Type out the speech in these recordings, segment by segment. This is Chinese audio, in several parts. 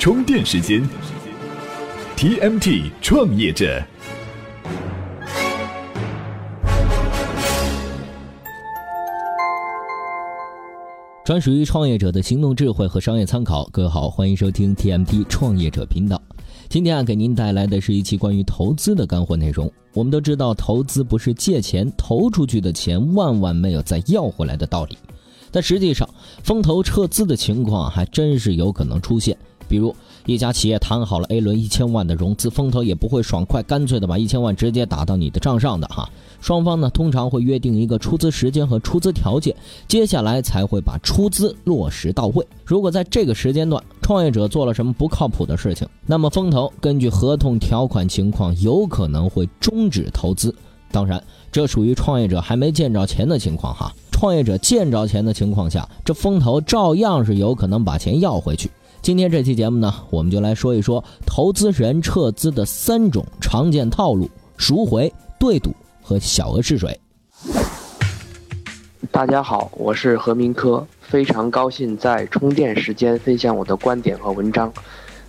充电时间，TMT 创业者。专属于创业者的行动智慧和商业参考。各位好，欢迎收听 TMT 创业者频道。今天啊，给您带来的是一期关于投资的干货内容。我们都知道，投资不是借钱投出去的钱，万万没有再要回来的道理。但实际上，风投撤资的情况还真是有可能出现。比如，一家企业谈好了 A 轮一千万的融资，风投也不会爽快干脆的把一千万直接打到你的账上的哈。双方呢通常会约定一个出资时间和出资条件，接下来才会把出资落实到位。如果在这个时间段创业者做了什么不靠谱的事情，那么风投根据合同条款情况有可能会终止投资。当然，这属于创业者还没见着钱的情况哈。创业者见着钱的情况下，这风投照样是有可能把钱要回去。今天这期节目呢，我们就来说一说投资人撤资的三种常见套路：赎回、对赌和小额试水。大家好，我是何明科，非常高兴在充电时间分享我的观点和文章。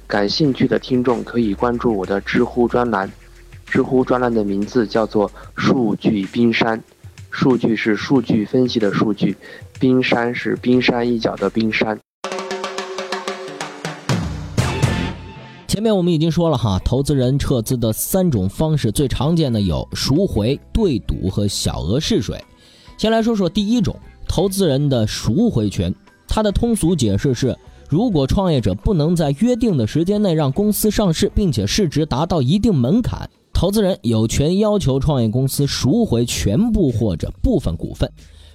感兴趣的听众可以关注我的知乎专栏，知乎专栏的名字叫做“数据冰山”，数据是数据分析的数据，冰山是冰山一角的冰山。前面我们已经说了哈，投资人撤资的三种方式，最常见的有赎回、对赌和小额试水。先来说说第一种，投资人的赎回权。它的通俗解释是，如果创业者不能在约定的时间内让公司上市，并且市值达到一定门槛，投资人有权要求创业公司赎回全部或者部分股份。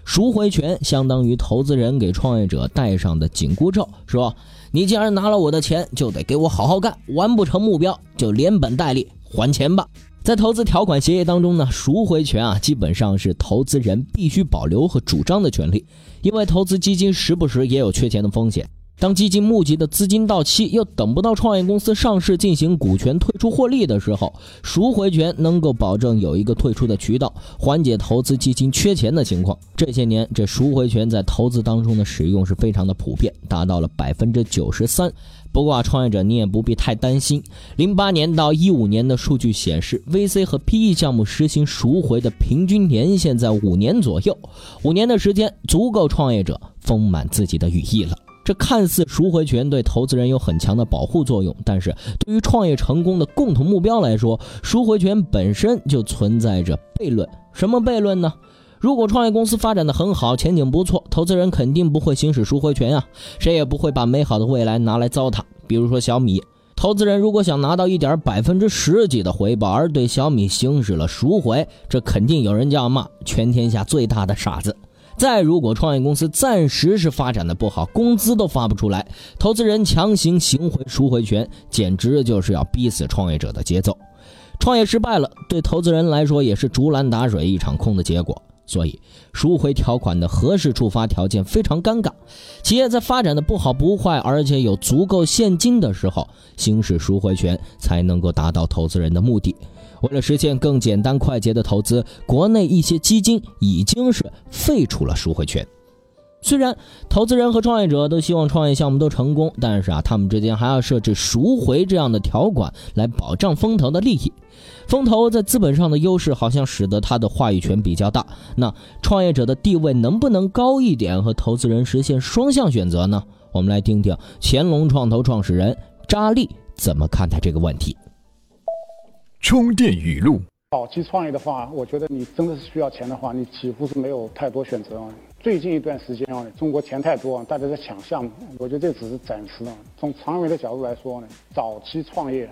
赎回权相当于投资人给创业者戴上的紧箍咒，说。你既然拿了我的钱，就得给我好好干，完不成目标就连本带利还钱吧。在投资条款协议当中呢，赎回权啊，基本上是投资人必须保留和主张的权利，因为投资基金时不时也有缺钱的风险。当基金募集的资金到期，又等不到创业公司上市进行股权退出获利的时候，赎回权能够保证有一个退出的渠道，缓解投资基金缺钱的情况。这些年，这赎回权在投资当中的使用是非常的普遍，达到了百分之九十三。不过啊，创业者你也不必太担心。零八年到一五年的数据显示，VC 和 PE 项目实行赎回的平均年限在五年左右，五年的时间足够创业者丰满自己的羽翼了。这看似赎回权对投资人有很强的保护作用，但是对于创业成功的共同目标来说，赎回权本身就存在着悖论。什么悖论呢？如果创业公司发展的很好，前景不错，投资人肯定不会行使赎回权啊，谁也不会把美好的未来拿来糟蹋。比如说小米，投资人如果想拿到一点百分之十几的回报，而对小米行使了赎回，这肯定有人就要骂全天下最大的傻子。再如果创业公司暂时是发展的不好，工资都发不出来，投资人强行行回赎回权，简直就是要逼死创业者的节奏。创业失败了，对投资人来说也是竹篮打水一场空的结果。所以，赎回条款的合适触发条件非常尴尬。企业在发展的不好不坏，而且有足够现金的时候，行使赎回权才能够达到投资人的目的。为了实现更简单快捷的投资，国内一些基金已经是废除了赎回权。虽然投资人和创业者都希望创业项目都成功，但是啊，他们之间还要设置赎回这样的条款来保障风投的利益。风投在资本上的优势好像使得他的话语权比较大。那创业者的地位能不能高一点，和投资人实现双向选择呢？我们来听听乾隆创投创始人扎力怎么看待这个问题。充电语录：早期创业的话，我觉得你真的是需要钱的话，你几乎是没有太多选择。最近一段时间啊，中国钱太多，大家在抢项目，我觉得这只是暂时的。从长远的角度来说呢，早期创业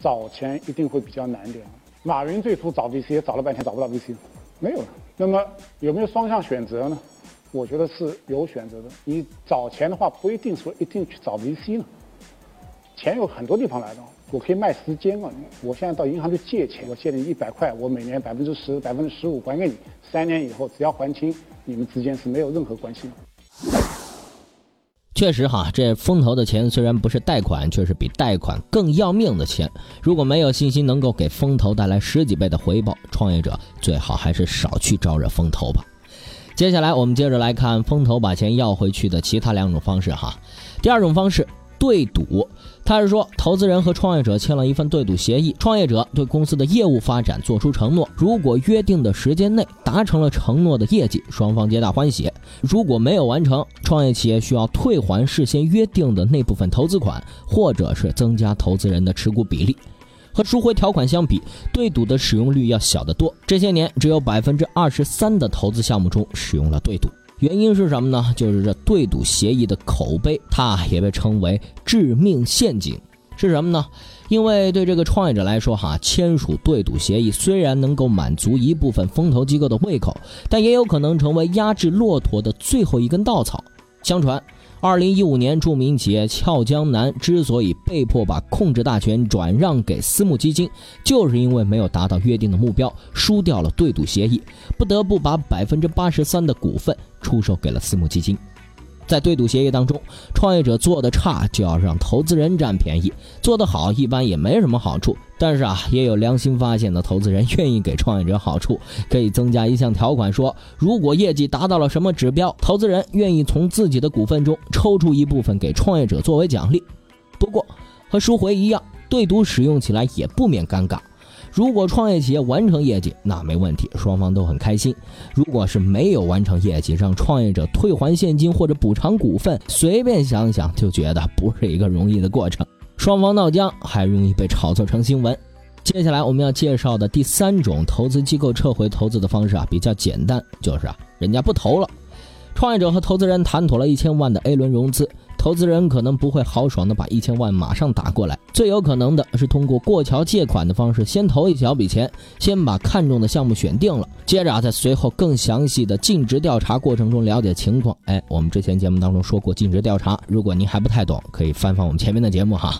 找钱一定会比较难点。马云最初找 VC 找了半天找不到 VC，没有了。那么有没有双向选择呢？我觉得是有选择的。你找钱的话，不一定说一定去找 VC 呢。钱有很多地方来的，我可以卖时间啊！我现在到银行去借钱，我借你一百块，我每年百分之十、百分之十五还给你，三年以后只要还清，你们之间是没有任何关系的。确实哈，这风投的钱虽然不是贷款，却是比贷款更要命的钱。如果没有信心能够给风投带来十几倍的回报，创业者最好还是少去招惹风投吧。接下来我们接着来看风投把钱要回去的其他两种方式哈。第二种方式。对赌，他是说，投资人和创业者签了一份对赌协议，创业者对公司的业务发展做出承诺，如果约定的时间内达成了承诺的业绩，双方皆大欢喜；如果没有完成，创业企业需要退还事先约定的那部分投资款，或者是增加投资人的持股比例。和赎回条款相比，对赌的使用率要小得多。这些年，只有百分之二十三的投资项目中使用了对赌。原因是什么呢？就是这对赌协议的口碑，它也被称为“致命陷阱”。是什么呢？因为对这个创业者来说，哈，签署对赌协议虽然能够满足一部分风投机构的胃口，但也有可能成为压制骆驼的最后一根稻草。相传。二零一五年，著名企业俏江南之所以被迫把控制大权转让给私募基金，就是因为没有达到约定的目标，输掉了对赌协议，不得不把百分之八十三的股份出售给了私募基金。在对赌协议当中，创业者做的差就要让投资人占便宜，做得好一般也没什么好处。但是啊，也有良心发现的投资人愿意给创业者好处，可以增加一项条款，说如果业绩达到了什么指标，投资人愿意从自己的股份中抽出一部分给创业者作为奖励。不过和赎回一样，对赌使用起来也不免尴尬。如果创业企业完成业绩，那没问题，双方都很开心。如果是没有完成业绩，让创业者退还现金或者补偿股份，随便想想就觉得不是一个容易的过程，双方闹僵，还容易被炒作成新闻。接下来我们要介绍的第三种投资机构撤回投资的方式啊，比较简单，就是啊，人家不投了。创业者和投资人谈妥了一千万的 A 轮融资。投资人可能不会豪爽的把一千万马上打过来，最有可能的是通过过桥借款的方式，先投一小笔钱，先把看中的项目选定了，接着啊，在随后更详细的尽职调查过程中了解情况。哎，我们之前节目当中说过尽职调查，如果您还不太懂，可以翻翻我们前面的节目哈。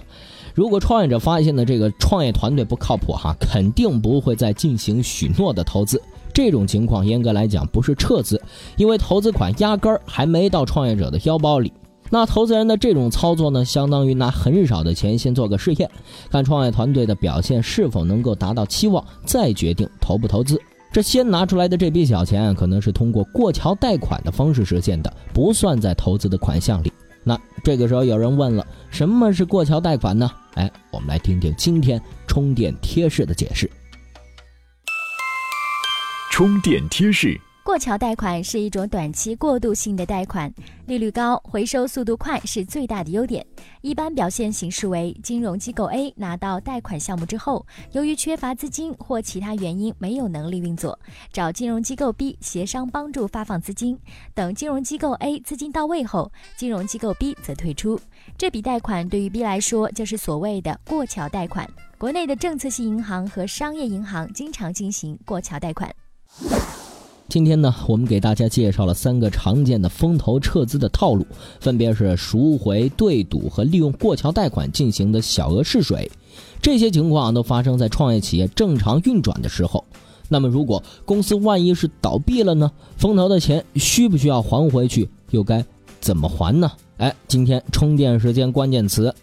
如果创业者发现的这个创业团队不靠谱哈，肯定不会再进行许诺的投资。这种情况严格来讲不是撤资，因为投资款压根儿还没到创业者的腰包里。那投资人的这种操作呢，相当于拿很少的钱先做个试验，看创业团队的表现是否能够达到期望，再决定投不投资。这先拿出来的这笔小钱，可能是通过过桥贷款的方式实现的，不算在投资的款项里。那这个时候有人问了，什么是过桥贷款呢？哎，我们来听听今天充电贴士的解释。充电贴士。过桥贷款是一种短期过渡性的贷款，利率高，回收速度快是最大的优点。一般表现形式为：金融机构 A 拿到贷款项目之后，由于缺乏资金或其他原因没有能力运作，找金融机构 B 协商帮助发放资金。等金融机构 A 资金到位后，金融机构 B 则退出。这笔贷款对于 B 来说就是所谓的过桥贷款。国内的政策性银行和商业银行经常进行过桥贷款。今天呢，我们给大家介绍了三个常见的风投撤资的套路，分别是赎回、对赌和利用过桥贷款进行的小额试水。这些情况都发生在创业企业正常运转的时候。那么，如果公司万一是倒闭了呢？风投的钱需不需要还回去？又该怎么还呢？哎，今天充电时间关键词：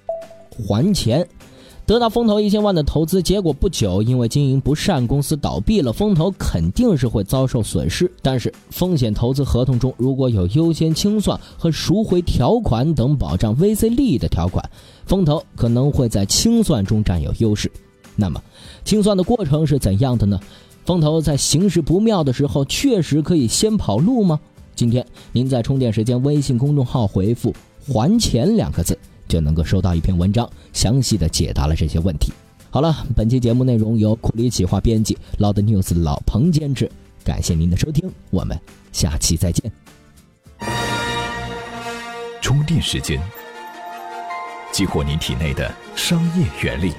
还钱。得到风投一千万的投资，结果不久因为经营不善，公司倒闭了，风投肯定是会遭受损失。但是风险投资合同中如果有优先清算和赎回条款等保障 VC 利益的条款，风投可能会在清算中占有优势。那么，清算的过程是怎样的呢？风投在形势不妙的时候，确实可以先跑路吗？今天您在充电时间微信公众号回复“还钱”两个字。就能够收到一篇文章，详细的解答了这些问题。好了，本期节目内容由库里企划编辑、老的 news 老彭监制，感谢您的收听，我们下期再见。充电时间，激活您体内的商业原理。